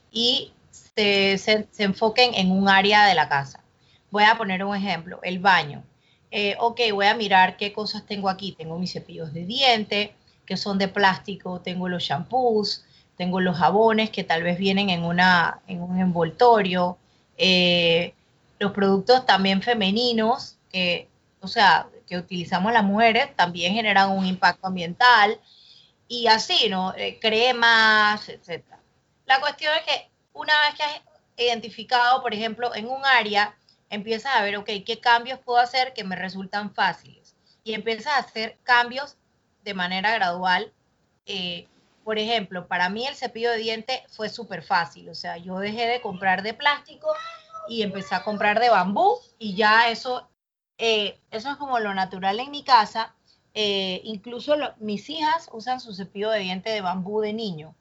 y se, se, enfoquen en un área de la casa. Voy a poner un ejemplo, el baño. Eh, ok, voy a mirar qué cosas tengo aquí. Tengo mis cepillos de diente, que son de plástico, tengo los shampoos, tengo los jabones que tal vez vienen en, una, en un envoltorio, eh, los productos también femeninos, que, o sea, que utilizamos las mujeres, también generan un impacto ambiental, y así, ¿no? Eh, cremas, etc. La cuestión es que una vez que has identificado, por ejemplo, en un área, empiezas a ver, ok, ¿qué cambios puedo hacer que me resultan fáciles? Y empiezas a hacer cambios de manera gradual. Eh, por ejemplo, para mí el cepillo de diente fue súper fácil, o sea, yo dejé de comprar de plástico y empecé a comprar de bambú y ya eso, eh, eso es como lo natural en mi casa. Eh, incluso mis hijas usan su cepillo de diente de bambú de niño.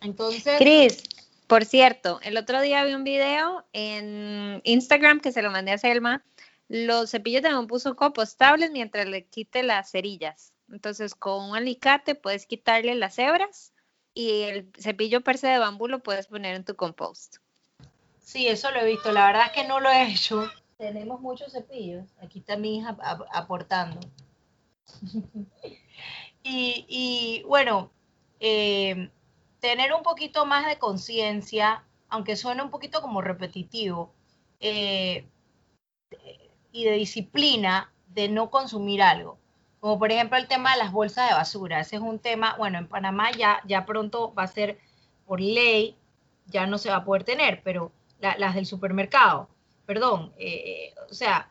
Entonces...
Cris, por cierto, el otro día vi un video en Instagram que se lo mandé a Selma. Los cepillos de bambú compostables mientras le quite las cerillas. Entonces, con un alicate puedes quitarle las hebras y el cepillo per se de bambú lo puedes poner en tu compost.
Sí, eso lo he visto. La verdad es que no lo he hecho. Tenemos muchos cepillos. Aquí está mi hija aportando. [LAUGHS] y, bueno, eh, tener un poquito más de conciencia, aunque suene un poquito como repetitivo, eh, y de disciplina de no consumir algo. Como por ejemplo el tema de las bolsas de basura. Ese es un tema, bueno, en Panamá ya, ya pronto va a ser por ley, ya no se va a poder tener, pero las del supermercado, perdón, eh, o sea,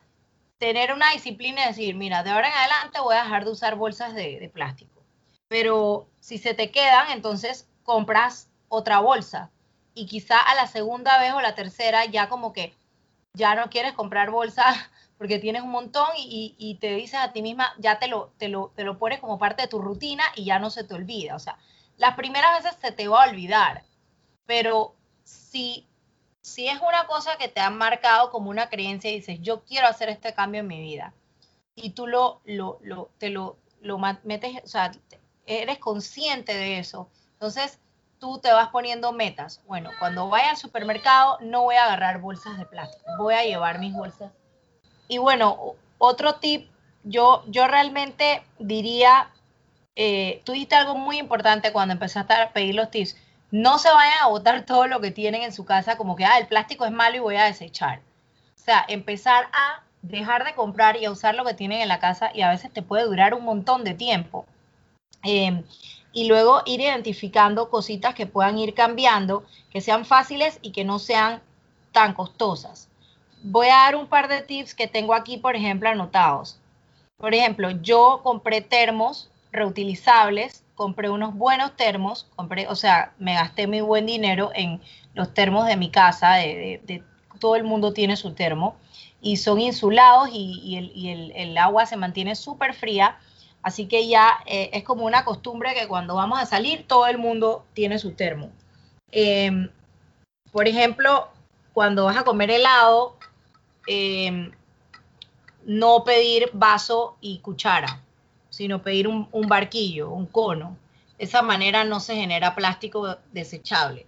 tener una disciplina y decir, mira, de ahora en adelante voy a dejar de usar bolsas de, de plástico. Pero si se te quedan, entonces compras otra bolsa y quizá a la segunda vez o la tercera ya como que ya no quieres comprar bolsas porque tienes un montón y, te dices a ti misma, ya te lo, te, lo, te lo pones como parte de tu rutina y ya no se te olvida. O sea, las primeras veces se te va a olvidar, pero si, si es una cosa que te han marcado como una creencia y dices, yo quiero hacer este cambio en mi vida, y tú lo, lo, lo te lo, lo metes, o sea, eres consciente de eso, entonces tú te vas poniendo metas. Bueno, cuando vaya al supermercado no voy a agarrar bolsas de plástico, voy a llevar mis bolsas y bueno, otro tip, yo, yo realmente diría, eh, tú algo muy importante cuando empezaste a pedir los tips. No se vayan a botar todo lo que tienen en su casa como que, ah, el plástico es malo y voy a desechar. O sea, empezar a dejar de comprar y a usar lo que tienen en la casa y a veces te puede durar un montón de tiempo. Em, y luego ir identificando cositas que puedan ir cambiando, que sean fáciles y que no sean tan costosas voy a dar un par de tips que tengo aquí, por ejemplo, anotados. Por ejemplo, yo compré termos reutilizables, compré unos buenos termos, compré, o sea, me gasté muy buen dinero en los termos de mi casa, de, todo el mundo tiene su termo, y son insulados y, el, agua se mantiene súper fría, así que ya eh, es como una costumbre que cuando vamos a salir todo el mundo tiene su termo. Em, por ejemplo, cuando vas a comer helado, Em, no pedir vaso y cuchara, sino pedir un, barquillo, un cono. Esa manera no se genera plástico desechable.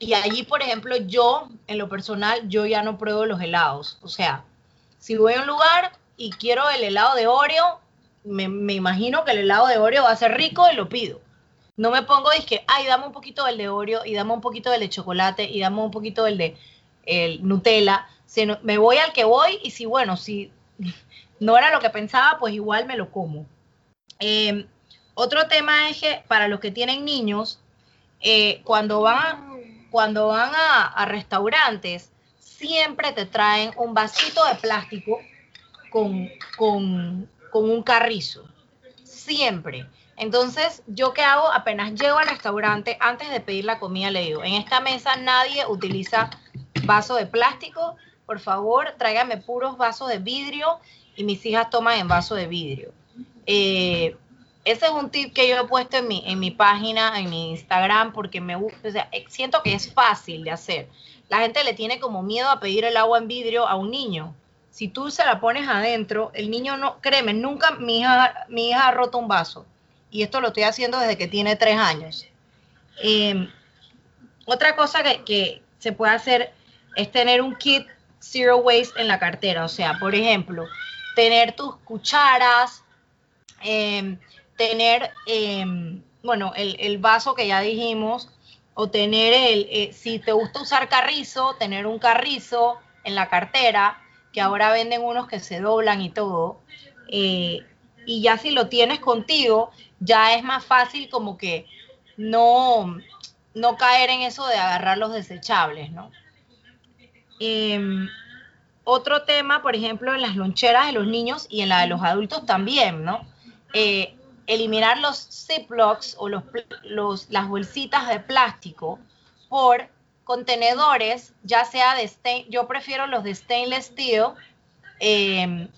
Y allí, por ejemplo, yo, en lo personal, yo ya no pruebo los helados. O sea, si voy a un lugar y quiero el helado de Oreo, me, imagino que el helado de Oreo va a ser rico y lo pido. No me pongo que, ay, dame un poquito del de Oreo y dame un poquito del de chocolate y dame un poquito del de el Nutella, me voy al que voy y si, bueno, si no era lo que pensaba, pues igual me lo como. Em, otro tema es que para los que tienen niños, eh, cuando van, cuando van a, restaurantes, siempre te traen un vasito de plástico con, con, con un carrizo. Siempre. Entonces, ¿yo qué hago? Apenas llego al restaurante, antes de pedir la comida, le digo, en esta mesa nadie utiliza vaso de plástico, por favor, tráigame puros vasos de vidrio y mis hijas toman en vaso de vidrio. Eh, ese es un tip que yo he puesto en mi, en mi página, en mi Instagram, porque me gusta, eh, siento que es fácil de hacer. La gente le tiene como miedo a pedir el agua en vidrio a un niño. Si tú se la pones adentro, el niño no, créeme, nunca mi hija, mi hija ha roto un vaso. Y esto lo estoy haciendo desde que tiene tres años. Eh, otra cosa que, se puede hacer es tener un kit zero waste en la cartera. O sea, por ejemplo, tener tus cucharas, em, tener, em, bueno, el, vaso que ya dijimos, o tener el, eh, si te gusta usar carrizo, tener un carrizo en la cartera, que ahora venden unos que se doblan y todo. Eh, y ya si lo tienes contigo, ya es más fácil como que no, no caer en eso de agarrar los desechables, ¿no? Em, otro tema, por ejemplo, en las loncheras de los niños y en la de los adultos también, ¿no? Eh, eliminar los Ziplocs o los, las bolsitas de plástico por contenedores, ya sea de stain, yo prefiero los de stainless steel, em,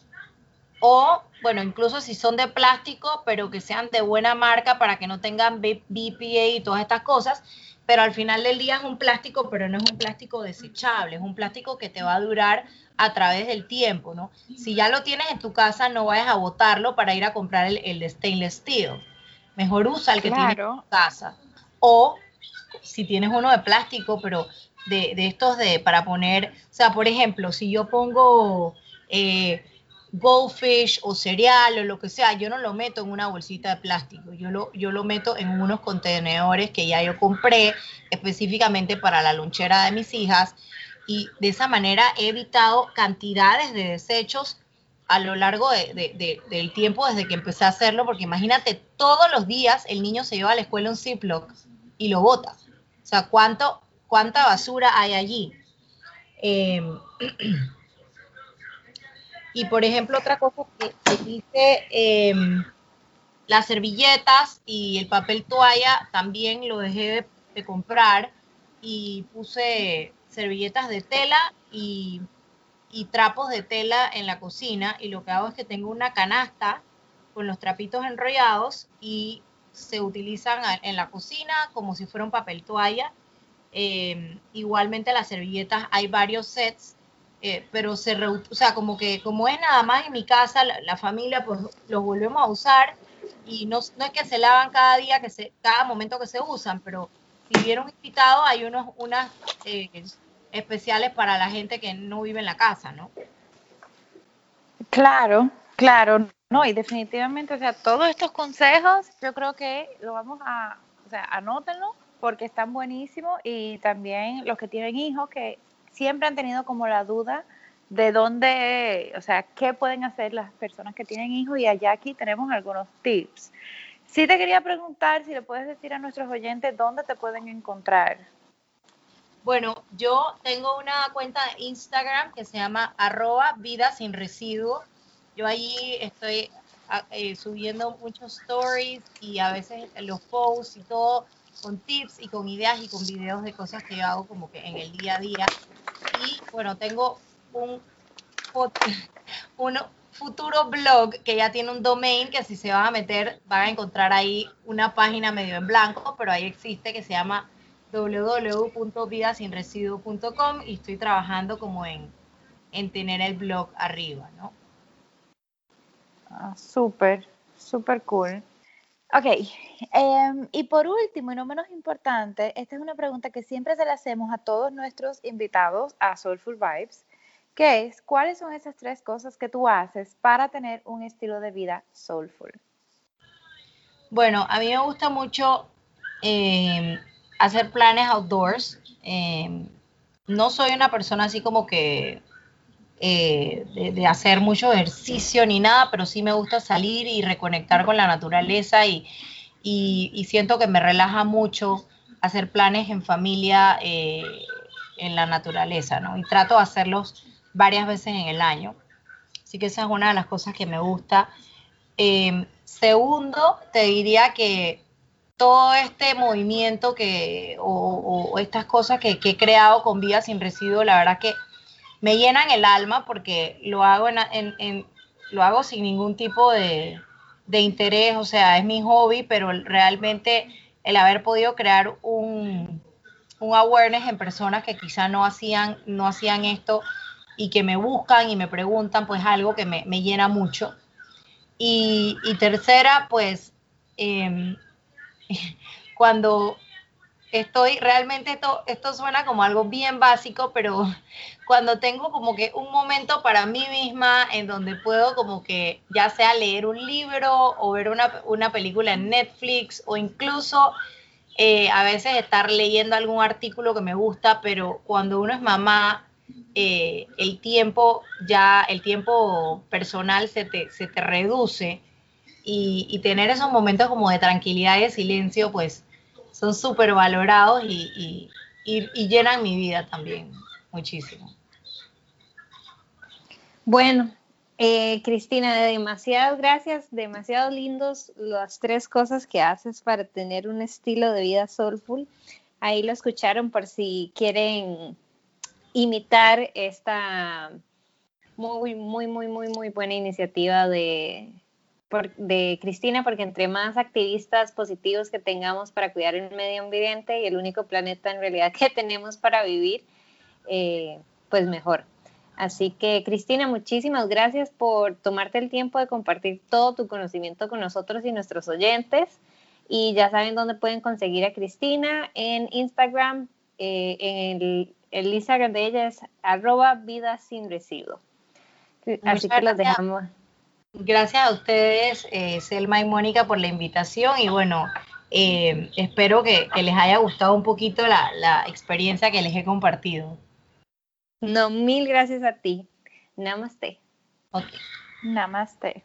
o bueno, incluso si son de plástico, pero que sean de buena marca para que no tengan BPA y todas estas cosas, pero al final del día es un plástico, pero no es un plástico desechable, es un plástico que te va a durar a través del tiempo, ¿no? Si ya lo tienes en tu casa, no vayas a botarlo para ir a comprar el, de stainless steel. Mejor usa el que tienes en tu casa. O si tienes uno de plástico, pero de, de, estos de para poner, o sea, por ejemplo, si yo pongo eh, goldfish o cereal o lo que sea, yo no lo meto en una bolsita de plástico, yo lo, yo lo meto en unos contenedores que ya yo compré específicamente para la lonchera de mis hijas y de esa manera he evitado cantidades de desechos a lo largo del tiempo desde que empecé a hacerlo, porque imagínate, todos los días el niño se lleva a la escuela un Ziploc y lo bota. O sea, ¿cuánto, ¿cuánta basura hay allí? Em, [CLEARS THROAT] y por ejemplo, otra cosa que, dice, em, las servilletas y el papel toalla también lo dejé de, comprar y puse servilletas de tela y, y, trapos de tela en la cocina y lo que hago es que tengo una canasta con los trapitos enrollados y se utilizan en la cocina como si fuera un papel toalla. Em, igualmente las servilletas hay varios sets eh, pero se, o sea, como que como es nada más en mi casa, la, familia, pues los volvemos a usar y no, no, es que se lavan cada día, que se, cada momento que se usan, pero si vieron invitado hay unos, unas eh, especiales para la gente que no vive en la casa, ¿no?
Claro, claro, no, y definitivamente, o sea, todos estos consejos yo creo que lo vamos a, o sea, anótenlo porque están buenísimos y también los que tienen hijos que siempre han tenido como la duda de dónde, o sea, qué pueden hacer las personas que tienen hijos y allá aquí tenemos algunos tips. Sí te quería preguntar si le puedes decir a nuestros oyentes dónde te pueden encontrar.
Bueno, yo tengo una cuenta de Instagram que se llama arroba vida sin residuo. Yo ahí estoy ah, eh, subiendo muchos stories y a veces los posts y todo con tips y con ideas y con videos de cosas que yo hago como que en el día a día y bueno, tengo un, [LAUGHS] un futuro blog que ya tiene un domain que si se van a meter van a encontrar ahí una página medio en blanco, pero ahí existe que se llama www.vidasinresiduo.com y estoy trabajando como en, en tener el blog arriba, ¿no?
Ah, súper, súper cool. Ok, em, y por último y no menos importante, esta es una pregunta que siempre se le hacemos a todos nuestros invitados a Soulful Vibes, que es, ¿cuáles son esas tres cosas que tú haces para tener un estilo de vida soulful?
Bueno, a mí me gusta mucho em, hacer planes outdoors. Em, no soy una persona así como que eh, de, hacer mucho ejercicio ni nada, pero sí me gusta salir y reconectar con la naturaleza y, siento que me relaja mucho hacer planes en familia eh, en la naturaleza, ¿no? Y trato de hacerlos varias veces en el año. Así que esa es una de las cosas que me gusta. Em, segundo, te diría que todo este movimiento que, o, estas cosas que, que, he creado con Vida Sin Residuo, la verdad que me llenan el alma porque lo hago, en, lo hago sin ningún tipo de, interés, o sea, es mi hobby, pero realmente el haber podido crear un, un awareness en personas que quizá no hacían, no hacían esto y que me buscan y me preguntan, pues algo que me, llena mucho. Y, tercera, pues em, [LAUGHS] cuando estoy realmente esto, esto suena como algo bien básico, pero [LAUGHS] cuando tengo como que un momento para mí misma en donde puedo como que ya sea leer un libro o ver una, película en Netflix o incluso eh, a veces estar leyendo algún artículo que me gusta, pero cuando uno es mamá, eh, el tiempo ya, el tiempo personal se te, se te reduce y, y tener esos momentos como de tranquilidad y de silencio, pues son súper valorados y, llenan mi vida también muchísimo.
Bueno, Eh, Cristina, demasiadas gracias, demasiado lindos las tres cosas que haces para tener un estilo de vida soulful. Ahí lo escucharon por si quieren imitar esta muy, muy, muy, muy, muy buena iniciativa de, de Cristina, porque entre más activistas positivos que tengamos para cuidar el medio ambiente y el único planeta en realidad [LAUGHS] que tenemos para vivir, eh, pues mejor. Así que, Cristina, muchísimas gracias por tomarte el tiempo de compartir todo tu conocimiento con nosotros y nuestros oyentes. Y ya saben dónde pueden conseguir a Cristina en Instagram. Eh, en el, Instagram de ella es arroba vida sin residuo.
Así que los dejamos. Gracias a ustedes, eh, Selma y Mónica, por la invitación. Y bueno, eh, espero que, les haya gustado un poquito la, la experiencia que les he compartido.
No, mil gracias a ti. Namaste.
Okay. Namaste.